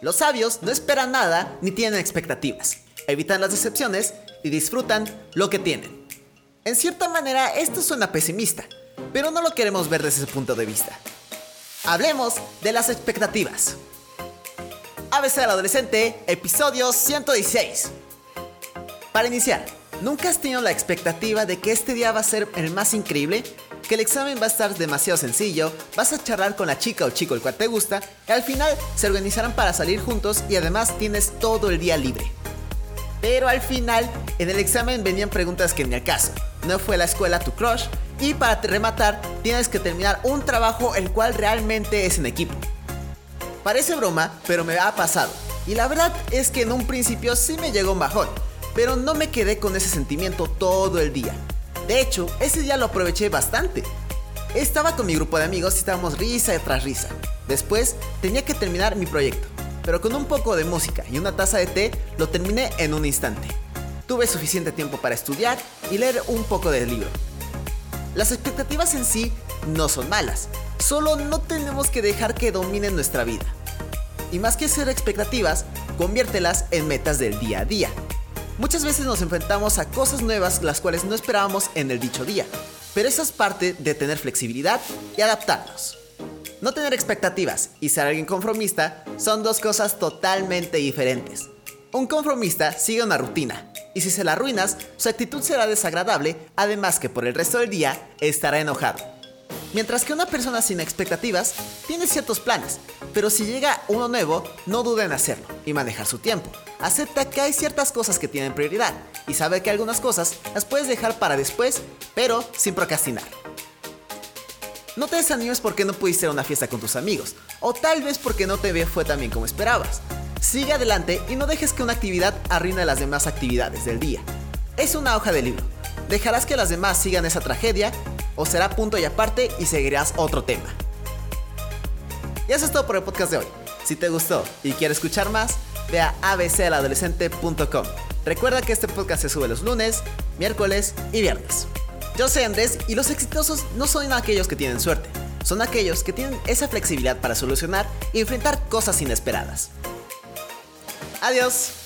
Los sabios no esperan nada ni tienen expectativas, evitan las decepciones y disfrutan lo que tienen. En cierta manera esto suena pesimista, pero no lo queremos ver desde ese punto de vista. Hablemos de las expectativas. ABC al adolescente, episodio 116. Para iniciar, ¿nunca has tenido la expectativa de que este día va a ser el más increíble? Que el examen va a estar demasiado sencillo, vas a charlar con la chica o chico el cual te gusta, y al final se organizarán para salir juntos y además tienes todo el día libre. Pero al final, en el examen venían preguntas que ni al caso. No fue a la escuela tu crush y para rematar tienes que terminar un trabajo el cual realmente es en equipo. Parece broma, pero me ha pasado. Y la verdad es que en un principio sí me llegó un bajón, pero no me quedé con ese sentimiento todo el día. De hecho, ese día lo aproveché bastante. Estaba con mi grupo de amigos y estábamos risa tras risa. Después tenía que terminar mi proyecto, pero con un poco de música y una taza de té lo terminé en un instante. Tuve suficiente tiempo para estudiar y leer un poco del libro. Las expectativas en sí no son malas, solo no tenemos que dejar que dominen nuestra vida. Y más que ser expectativas, conviértelas en metas del día a día. Muchas veces nos enfrentamos a cosas nuevas las cuales no esperábamos en el dicho día, pero eso es parte de tener flexibilidad y adaptarnos. No tener expectativas y ser alguien conformista son dos cosas totalmente diferentes. Un conformista sigue una rutina, y si se la arruinas, su actitud será desagradable, además que por el resto del día estará enojado. Mientras que una persona sin expectativas tiene ciertos planes, pero si llega uno nuevo, no duda en hacerlo y manejar su tiempo. Acepta que hay ciertas cosas que tienen prioridad y sabe que algunas cosas las puedes dejar para después, pero sin procrastinar. No te desanimes porque no pudiste ir a una fiesta con tus amigos, o tal vez porque no te fue tan bien como esperabas. Sigue adelante y no dejes que una actividad arruine las demás actividades del día. Es una hoja de libro. ¿Dejarás que las demás sigan esa tragedia o será punto y aparte y seguirás otro tema. Y eso es todo por el podcast de hoy. Si te gustó y quieres escuchar más, ve a abcaladolescente.com. Recuerda que este podcast se sube los lunes, miércoles y viernes. Yo soy Andrés y los exitosos no son aquellos que tienen suerte, son aquellos que tienen esa flexibilidad para solucionar y enfrentar cosas inesperadas. Adiós.